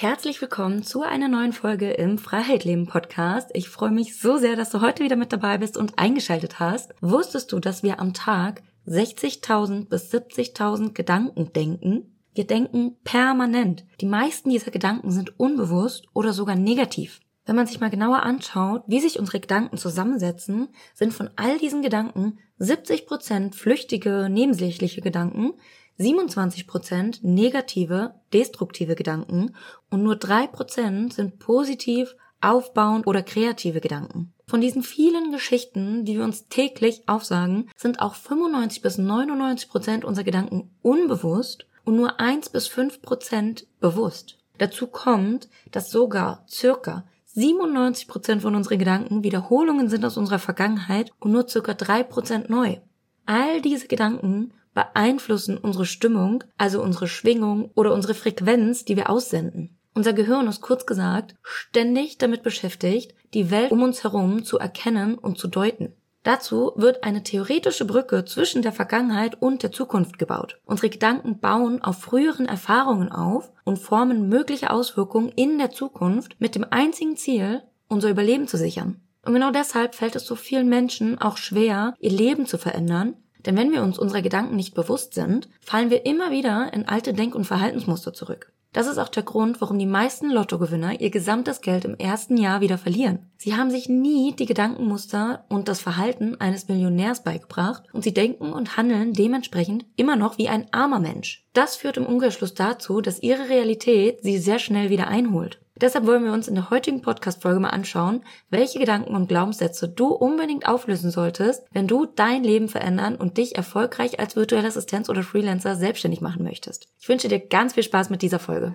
Herzlich willkommen zu einer neuen Folge im Freiheit Podcast. Ich freue mich so sehr, dass du heute wieder mit dabei bist und eingeschaltet hast. Wusstest du, dass wir am Tag 60.000 bis 70.000 Gedanken denken? Wir denken permanent. Die meisten dieser Gedanken sind unbewusst oder sogar negativ. Wenn man sich mal genauer anschaut, wie sich unsere Gedanken zusammensetzen, sind von all diesen Gedanken 70% flüchtige, nebensächliche Gedanken, 27% negative, destruktive Gedanken und nur 3% sind positiv, aufbauend oder kreative Gedanken. Von diesen vielen Geschichten, die wir uns täglich aufsagen, sind auch 95 bis 99 unserer Gedanken unbewusst und nur 1 bis 5% bewusst. Dazu kommt, dass sogar circa 97% von unseren Gedanken Wiederholungen sind aus unserer Vergangenheit und nur circa 3% neu. All diese Gedanken beeinflussen unsere Stimmung, also unsere Schwingung oder unsere Frequenz, die wir aussenden. Unser Gehirn ist kurz gesagt ständig damit beschäftigt, die Welt um uns herum zu erkennen und zu deuten. Dazu wird eine theoretische Brücke zwischen der Vergangenheit und der Zukunft gebaut. Unsere Gedanken bauen auf früheren Erfahrungen auf und formen mögliche Auswirkungen in der Zukunft mit dem einzigen Ziel, unser Überleben zu sichern. Und genau deshalb fällt es so vielen Menschen auch schwer, ihr Leben zu verändern, denn wenn wir uns unserer Gedanken nicht bewusst sind, fallen wir immer wieder in alte Denk- und Verhaltensmuster zurück. Das ist auch der Grund, warum die meisten Lottogewinner ihr gesamtes Geld im ersten Jahr wieder verlieren. Sie haben sich nie die Gedankenmuster und das Verhalten eines Millionärs beigebracht und sie denken und handeln dementsprechend immer noch wie ein armer Mensch. Das führt im Umkehrschluss dazu, dass ihre Realität sie sehr schnell wieder einholt. Deshalb wollen wir uns in der heutigen Podcast-Folge mal anschauen, welche Gedanken und Glaubenssätze du unbedingt auflösen solltest, wenn du dein Leben verändern und dich erfolgreich als virtuelle Assistenz oder Freelancer selbstständig machen möchtest. Ich wünsche dir ganz viel Spaß mit dieser Folge.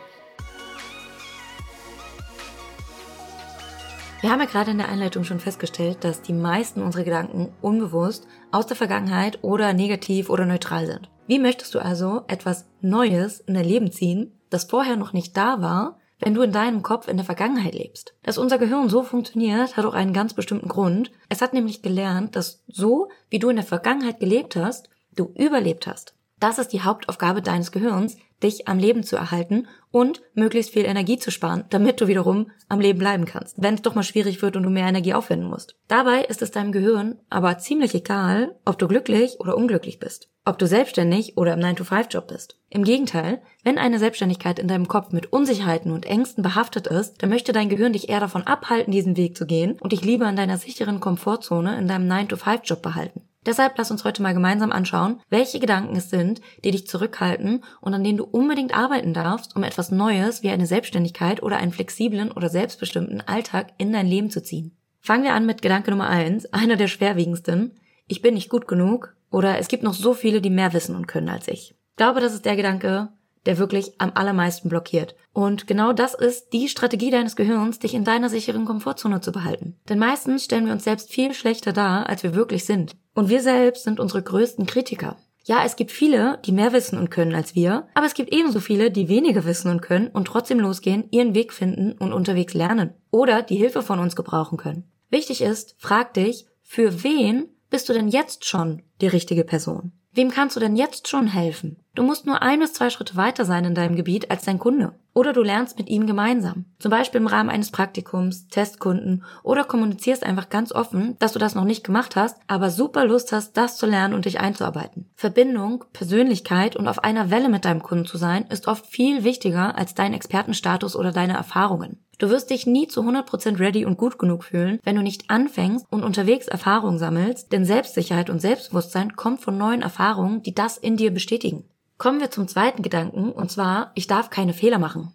Wir haben ja gerade in der Einleitung schon festgestellt, dass die meisten unserer Gedanken unbewusst aus der Vergangenheit oder negativ oder neutral sind. Wie möchtest du also etwas Neues in dein Leben ziehen, das vorher noch nicht da war, wenn du in deinem Kopf in der Vergangenheit lebst? Dass unser Gehirn so funktioniert, hat auch einen ganz bestimmten Grund. Es hat nämlich gelernt, dass so, wie du in der Vergangenheit gelebt hast, du überlebt hast. Das ist die Hauptaufgabe deines Gehirns, dich am Leben zu erhalten und möglichst viel Energie zu sparen, damit du wiederum am Leben bleiben kannst, wenn es doch mal schwierig wird und du mehr Energie aufwenden musst. Dabei ist es deinem Gehirn aber ziemlich egal, ob du glücklich oder unglücklich bist, ob du selbstständig oder im 9-to-5-Job bist. Im Gegenteil, wenn eine Selbstständigkeit in deinem Kopf mit Unsicherheiten und Ängsten behaftet ist, dann möchte dein Gehirn dich eher davon abhalten, diesen Weg zu gehen und dich lieber in deiner sicheren Komfortzone in deinem 9-to-5-Job behalten. Deshalb lass uns heute mal gemeinsam anschauen, welche Gedanken es sind, die dich zurückhalten und an denen du unbedingt arbeiten darfst, um etwas Neues wie eine Selbstständigkeit oder einen flexiblen oder selbstbestimmten Alltag in dein Leben zu ziehen. Fangen wir an mit Gedanke Nummer eins, einer der schwerwiegendsten. Ich bin nicht gut genug oder es gibt noch so viele, die mehr wissen und können als ich. Ich glaube, das ist der Gedanke, der wirklich am allermeisten blockiert. Und genau das ist die Strategie deines Gehirns, dich in deiner sicheren Komfortzone zu behalten. Denn meistens stellen wir uns selbst viel schlechter dar, als wir wirklich sind. Und wir selbst sind unsere größten Kritiker. Ja, es gibt viele, die mehr wissen und können als wir, aber es gibt ebenso viele, die weniger wissen und können und trotzdem losgehen, ihren Weg finden und unterwegs lernen. Oder die Hilfe von uns gebrauchen können. Wichtig ist, frag dich, für wen bist du denn jetzt schon die richtige Person? Wem kannst du denn jetzt schon helfen? Du musst nur ein bis zwei Schritte weiter sein in deinem Gebiet als dein Kunde. Oder du lernst mit ihm gemeinsam. Zum Beispiel im Rahmen eines Praktikums, Testkunden oder kommunizierst einfach ganz offen, dass du das noch nicht gemacht hast, aber super Lust hast, das zu lernen und dich einzuarbeiten. Verbindung, Persönlichkeit und auf einer Welle mit deinem Kunden zu sein, ist oft viel wichtiger als dein Expertenstatus oder deine Erfahrungen. Du wirst dich nie zu 100% ready und gut genug fühlen, wenn du nicht anfängst und unterwegs Erfahrungen sammelst, denn Selbstsicherheit und Selbstbewusstsein kommt von neuen Erfahrungen, die das in dir bestätigen. Kommen wir zum zweiten Gedanken, und zwar, ich darf keine Fehler machen.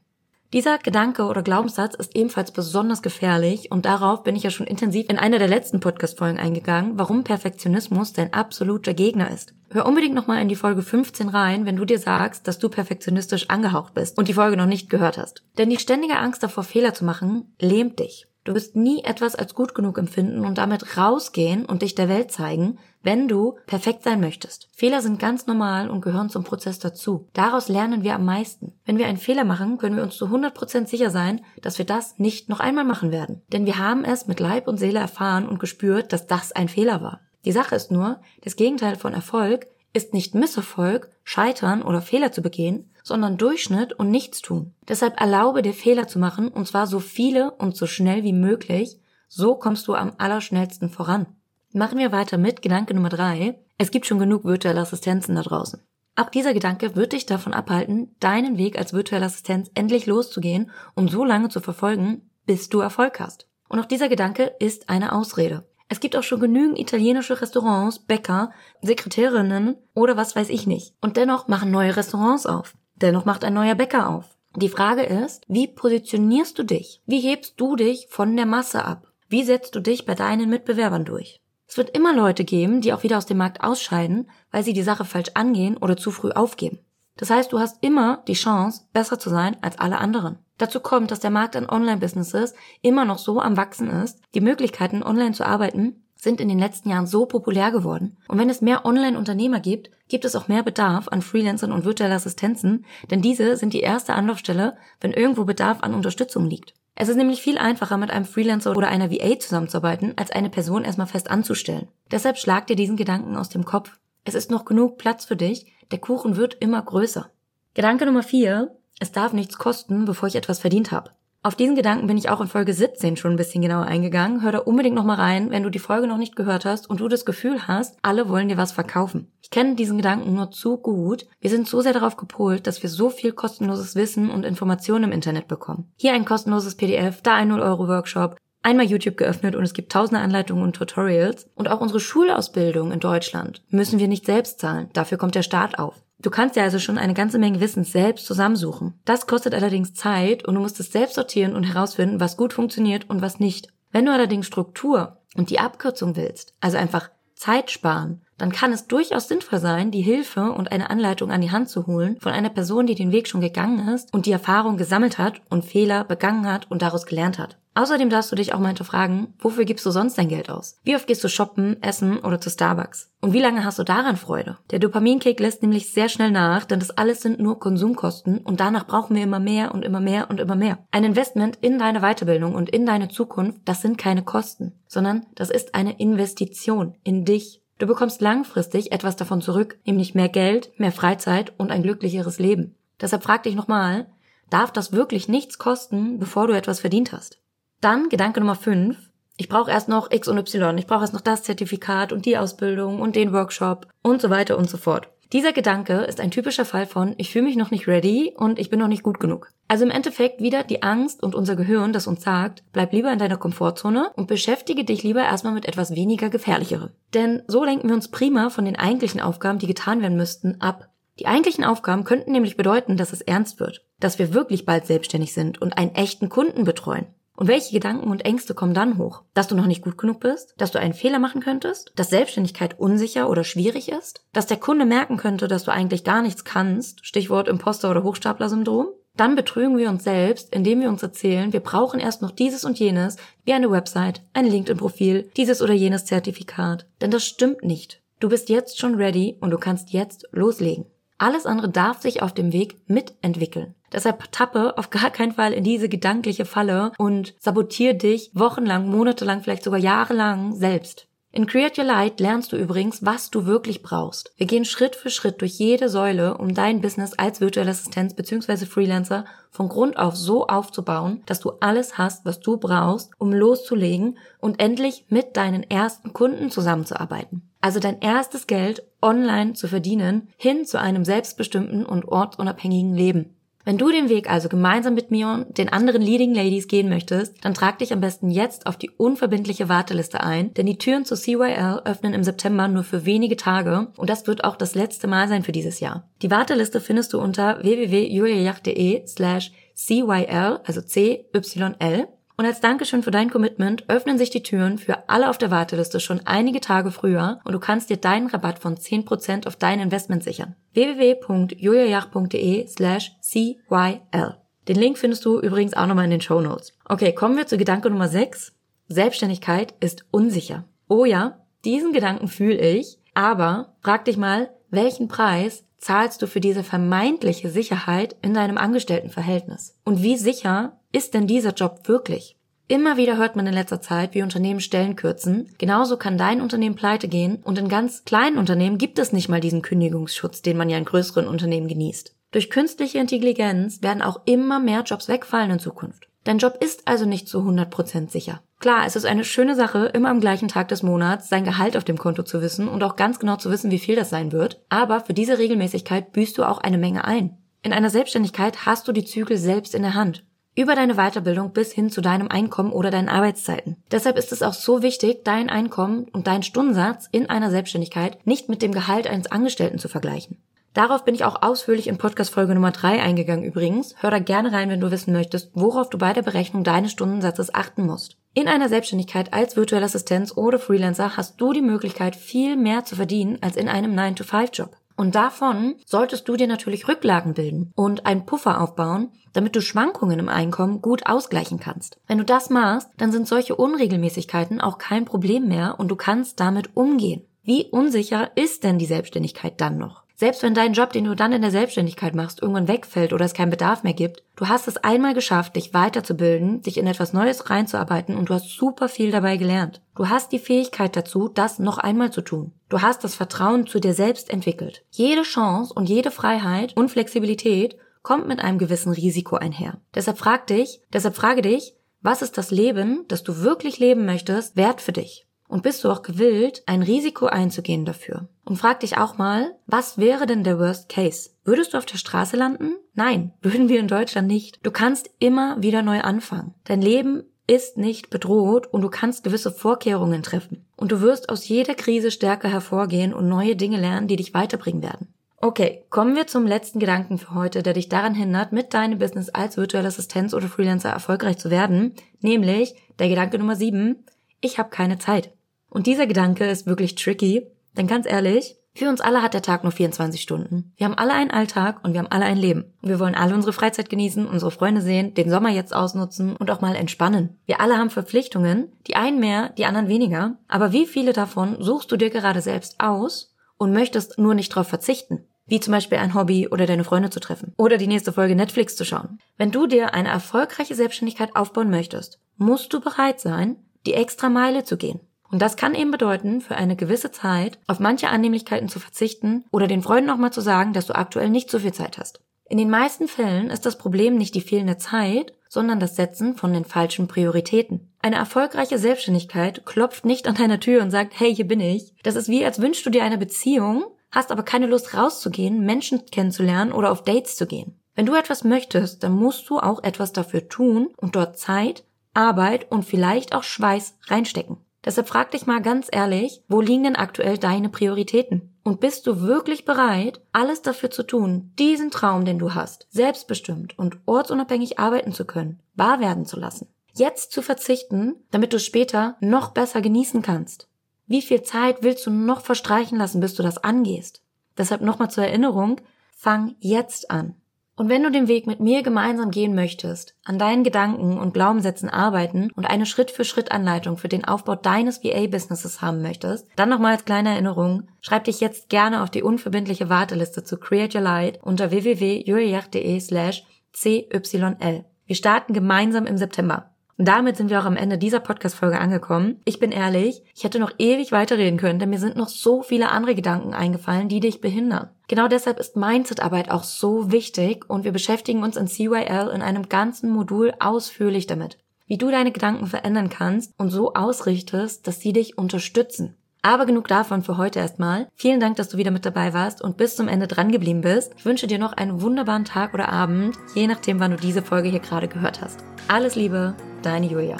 Dieser Gedanke oder Glaubenssatz ist ebenfalls besonders gefährlich und darauf bin ich ja schon intensiv in einer der letzten Podcast-Folgen eingegangen, warum Perfektionismus dein absoluter Gegner ist. Hör unbedingt nochmal in die Folge 15 rein, wenn du dir sagst, dass du perfektionistisch angehaucht bist und die Folge noch nicht gehört hast. Denn die ständige Angst davor, Fehler zu machen, lähmt dich. Du wirst nie etwas als gut genug empfinden und damit rausgehen und dich der Welt zeigen, wenn du perfekt sein möchtest. Fehler sind ganz normal und gehören zum Prozess dazu. Daraus lernen wir am meisten. Wenn wir einen Fehler machen, können wir uns zu 100% sicher sein, dass wir das nicht noch einmal machen werden. Denn wir haben es mit Leib und Seele erfahren und gespürt, dass das ein Fehler war. Die Sache ist nur, das Gegenteil von Erfolg ist nicht Misserfolg, Scheitern oder Fehler zu begehen, sondern Durchschnitt und Nichtstun. Deshalb erlaube dir Fehler zu machen, und zwar so viele und so schnell wie möglich. So kommst du am allerschnellsten voran. Machen wir weiter mit Gedanke Nummer drei. Es gibt schon genug virtuelle Assistenzen da draußen. Auch dieser Gedanke wird dich davon abhalten, deinen Weg als virtuelle Assistenz endlich loszugehen und so lange zu verfolgen, bis du Erfolg hast. Und auch dieser Gedanke ist eine Ausrede. Es gibt auch schon genügend italienische Restaurants, Bäcker, Sekretärinnen oder was weiß ich nicht. Und dennoch machen neue Restaurants auf. Dennoch macht ein neuer Bäcker auf. Die Frage ist, wie positionierst du dich? Wie hebst du dich von der Masse ab? Wie setzt du dich bei deinen Mitbewerbern durch? Es wird immer Leute geben, die auch wieder aus dem Markt ausscheiden, weil sie die Sache falsch angehen oder zu früh aufgeben. Das heißt, du hast immer die Chance, besser zu sein als alle anderen. Dazu kommt, dass der Markt an Online-Businesses immer noch so am Wachsen ist. Die Möglichkeiten, online zu arbeiten, sind in den letzten Jahren so populär geworden. Und wenn es mehr Online-Unternehmer gibt, gibt es auch mehr Bedarf an Freelancern und virtuellen Assistenzen, denn diese sind die erste Anlaufstelle, wenn irgendwo Bedarf an Unterstützung liegt. Es ist nämlich viel einfacher, mit einem Freelancer oder einer VA zusammenzuarbeiten, als eine Person erstmal fest anzustellen. Deshalb schlag dir diesen Gedanken aus dem Kopf. Es ist noch genug Platz für dich, der Kuchen wird immer größer. Gedanke Nummer vier, es darf nichts kosten, bevor ich etwas verdient habe. Auf diesen Gedanken bin ich auch in Folge 17 schon ein bisschen genauer eingegangen. Hör da unbedingt nochmal rein, wenn du die Folge noch nicht gehört hast und du das Gefühl hast, alle wollen dir was verkaufen. Ich kenne diesen Gedanken nur zu gut. Wir sind so sehr darauf gepolt, dass wir so viel kostenloses Wissen und Informationen im Internet bekommen. Hier ein kostenloses PDF, da ein 0-Euro-Workshop, einmal YouTube geöffnet und es gibt tausende Anleitungen und Tutorials. Und auch unsere Schulausbildung in Deutschland müssen wir nicht selbst zahlen. Dafür kommt der Staat auf. Du kannst ja also schon eine ganze Menge Wissen selbst zusammensuchen. Das kostet allerdings Zeit und du musst es selbst sortieren und herausfinden, was gut funktioniert und was nicht. Wenn du allerdings Struktur und die Abkürzung willst, also einfach Zeit sparen, dann kann es durchaus sinnvoll sein, die Hilfe und eine Anleitung an die Hand zu holen von einer Person, die den Weg schon gegangen ist und die Erfahrung gesammelt hat und Fehler begangen hat und daraus gelernt hat. Außerdem darfst du dich auch mal hinterfragen, wofür gibst du sonst dein Geld aus? Wie oft gehst du shoppen, essen oder zu Starbucks? Und wie lange hast du daran Freude? Der Dopaminkick lässt nämlich sehr schnell nach, denn das alles sind nur Konsumkosten und danach brauchen wir immer mehr und immer mehr und immer mehr. Ein Investment in deine Weiterbildung und in deine Zukunft, das sind keine Kosten, sondern das ist eine Investition in dich. Du bekommst langfristig etwas davon zurück, nämlich mehr Geld, mehr Freizeit und ein glücklicheres Leben. Deshalb frag dich nochmal, darf das wirklich nichts kosten, bevor du etwas verdient hast? Dann Gedanke Nummer 5. Ich brauche erst noch X und Y. Ich brauche erst noch das Zertifikat und die Ausbildung und den Workshop und so weiter und so fort. Dieser Gedanke ist ein typischer Fall von ich fühle mich noch nicht ready und ich bin noch nicht gut genug. Also im Endeffekt wieder die Angst und unser Gehirn, das uns sagt, bleib lieber in deiner Komfortzone und beschäftige dich lieber erstmal mit etwas weniger gefährlicherem. Denn so lenken wir uns prima von den eigentlichen Aufgaben, die getan werden müssten, ab. Die eigentlichen Aufgaben könnten nämlich bedeuten, dass es ernst wird, dass wir wirklich bald selbstständig sind und einen echten Kunden betreuen. Und welche Gedanken und Ängste kommen dann hoch? Dass du noch nicht gut genug bist? Dass du einen Fehler machen könntest? Dass Selbstständigkeit unsicher oder schwierig ist? Dass der Kunde merken könnte, dass du eigentlich gar nichts kannst? Stichwort Imposter- oder Hochstapler-Syndrom? Dann betrügen wir uns selbst, indem wir uns erzählen, wir brauchen erst noch dieses und jenes, wie eine Website, ein LinkedIn-Profil, dieses oder jenes Zertifikat. Denn das stimmt nicht. Du bist jetzt schon ready und du kannst jetzt loslegen. Alles andere darf sich auf dem Weg mitentwickeln. Deshalb tappe auf gar keinen Fall in diese gedankliche Falle und sabotier dich wochenlang, monatelang, vielleicht sogar jahrelang selbst. In Create Your Light lernst du übrigens, was du wirklich brauchst. Wir gehen Schritt für Schritt durch jede Säule, um dein Business als virtuelle Assistenz bzw. Freelancer von Grund auf so aufzubauen, dass du alles hast, was du brauchst, um loszulegen und endlich mit deinen ersten Kunden zusammenzuarbeiten. Also dein erstes Geld online zu verdienen, hin zu einem selbstbestimmten und ortsunabhängigen Leben. Wenn du den Weg also gemeinsam mit mir und den anderen Leading Ladies gehen möchtest, dann trag dich am besten jetzt auf die unverbindliche Warteliste ein, denn die Türen zu CYL öffnen im September nur für wenige Tage und das wird auch das letzte Mal sein für dieses Jahr. Die Warteliste findest du unter www.juliajacht.de slash CYL, also C-Y-L Und als Dankeschön für dein Commitment öffnen sich die Türen für alle auf der Warteliste schon einige Tage früher und du kannst dir deinen Rabatt von 10% auf dein Investment sichern. www.juliajach.de slash CYL. Den Link findest du übrigens auch nochmal in den Show Notes. Okay, kommen wir zu Gedanke Nummer 6. Selbstständigkeit ist unsicher. Oh ja, diesen Gedanken fühle ich, aber frag dich mal, welchen Preis zahlst du für diese vermeintliche Sicherheit in deinem Angestelltenverhältnis? Und wie sicher ist denn dieser Job wirklich? Immer wieder hört man in letzter Zeit, wie Unternehmen Stellen kürzen. Genauso kann dein Unternehmen pleite gehen und in ganz kleinen Unternehmen gibt es nicht mal diesen Kündigungsschutz, den man ja in größeren Unternehmen genießt. Durch künstliche Intelligenz werden auch immer mehr Jobs wegfallen in Zukunft. Dein Job ist also nicht zu 100% sicher. Klar, es ist eine schöne Sache, immer am gleichen Tag des Monats sein Gehalt auf dem Konto zu wissen und auch ganz genau zu wissen, wie viel das sein wird. Aber für diese Regelmäßigkeit büßt du auch eine Menge ein. In einer Selbstständigkeit hast du die Zügel selbst in der Hand. Über deine Weiterbildung bis hin zu deinem Einkommen oder deinen Arbeitszeiten. Deshalb ist es auch so wichtig, dein Einkommen und deinen Stundensatz in einer Selbstständigkeit nicht mit dem Gehalt eines Angestellten zu vergleichen. Darauf bin ich auch ausführlich in Podcast Folge Nummer 3 eingegangen übrigens. Hör da gerne rein, wenn du wissen möchtest, worauf du bei der Berechnung deines Stundensatzes achten musst. In einer Selbstständigkeit als virtuelle Assistenz oder Freelancer hast du die Möglichkeit, viel mehr zu verdienen als in einem 9-to-5-Job. Und davon solltest du dir natürlich Rücklagen bilden und einen Puffer aufbauen, damit du Schwankungen im Einkommen gut ausgleichen kannst. Wenn du das machst, dann sind solche Unregelmäßigkeiten auch kein Problem mehr und du kannst damit umgehen. Wie unsicher ist denn die Selbstständigkeit dann noch? Selbst wenn dein Job, den du dann in der Selbstständigkeit machst, irgendwann wegfällt oder es keinen Bedarf mehr gibt, du hast es einmal geschafft, dich weiterzubilden, dich in etwas Neues reinzuarbeiten und du hast super viel dabei gelernt. Du hast die Fähigkeit dazu, das noch einmal zu tun. Du hast das Vertrauen zu dir selbst entwickelt. Jede Chance und jede Freiheit und Flexibilität kommt mit einem gewissen Risiko einher. Deshalb frag dich, deshalb frage dich, was ist das Leben, das du wirklich leben möchtest, wert für dich? Und bist du auch gewillt, ein Risiko einzugehen dafür? Und frag dich auch mal, was wäre denn der Worst Case? Würdest du auf der Straße landen? Nein, würden wir in Deutschland nicht. Du kannst immer wieder neu anfangen. Dein Leben ist nicht bedroht und du kannst gewisse Vorkehrungen treffen. Und du wirst aus jeder Krise stärker hervorgehen und neue Dinge lernen, die dich weiterbringen werden. Okay, kommen wir zum letzten Gedanken für heute, der dich daran hindert, mit deinem Business als virtuelle Assistenz oder Freelancer erfolgreich zu werden, nämlich der Gedanke Nummer sieben, ich habe keine Zeit. Und dieser Gedanke ist wirklich tricky, denn ganz ehrlich, für uns alle hat der Tag nur 24 Stunden. Wir haben alle einen Alltag und wir haben alle ein Leben. Wir wollen alle unsere Freizeit genießen, unsere Freunde sehen, den Sommer jetzt ausnutzen und auch mal entspannen. Wir alle haben Verpflichtungen, die einen mehr, die anderen weniger. Aber wie viele davon suchst du dir gerade selbst aus und möchtest nur nicht darauf verzichten? Wie zum Beispiel ein Hobby oder deine Freunde zu treffen. Oder die nächste Folge Netflix zu schauen. Wenn du dir eine erfolgreiche Selbstständigkeit aufbauen möchtest, musst du bereit sein, die extra Meile zu gehen. Und das kann eben bedeuten, für eine gewisse Zeit auf manche Annehmlichkeiten zu verzichten oder den Freunden auch mal zu sagen, dass du aktuell nicht so viel Zeit hast. In den meisten Fällen ist das Problem nicht die fehlende Zeit, sondern das Setzen von den falschen Prioritäten. Eine erfolgreiche Selbstständigkeit klopft nicht an deiner Tür und sagt, hey, hier bin ich. Das ist wie, als wünschst du dir eine Beziehung, hast aber keine Lust rauszugehen, Menschen kennenzulernen oder auf Dates zu gehen. Wenn du etwas möchtest, dann musst du auch etwas dafür tun und dort Zeit, Arbeit und vielleicht auch Schweiß reinstecken. Deshalb frag dich mal ganz ehrlich, wo liegen denn aktuell deine Prioritäten? Und bist du wirklich bereit, alles dafür zu tun, diesen Traum, den du hast, selbstbestimmt und ortsunabhängig arbeiten zu können, wahr werden zu lassen? Jetzt zu verzichten, damit du später noch besser genießen kannst. Wie viel Zeit willst du noch verstreichen lassen, bis du das angehst? Deshalb nochmal zur Erinnerung, fang jetzt an. Und wenn du den Weg mit mir gemeinsam gehen möchtest, an deinen Gedanken und Glaubenssätzen arbeiten und eine Schritt-für-Schritt-Anleitung für den Aufbau deines VA-Businesses haben möchtest, dann nochmal als kleine Erinnerung, schreib dich jetzt gerne auf die unverbindliche Warteliste zu Create Your Light unter www.juliach.de slash CYL. Wir starten gemeinsam im September. Und damit sind wir auch am Ende dieser Podcast-Folge angekommen. Ich bin ehrlich, ich hätte noch ewig weiterreden können, denn mir sind noch so viele andere Gedanken eingefallen, die dich behindern. Genau deshalb ist Mindset-Arbeit auch so wichtig und wir beschäftigen uns in CYL in einem ganzen Modul ausführlich damit. Wie du deine Gedanken verändern kannst und so ausrichtest, dass sie dich unterstützen. Aber genug davon für heute erstmal. Vielen Dank, dass du wieder mit dabei warst und bis zum Ende dran geblieben bist. Ich wünsche dir noch einen wunderbaren Tag oder Abend, je nachdem, wann du diese Folge hier gerade gehört hast. Alles Liebe, deine Julia.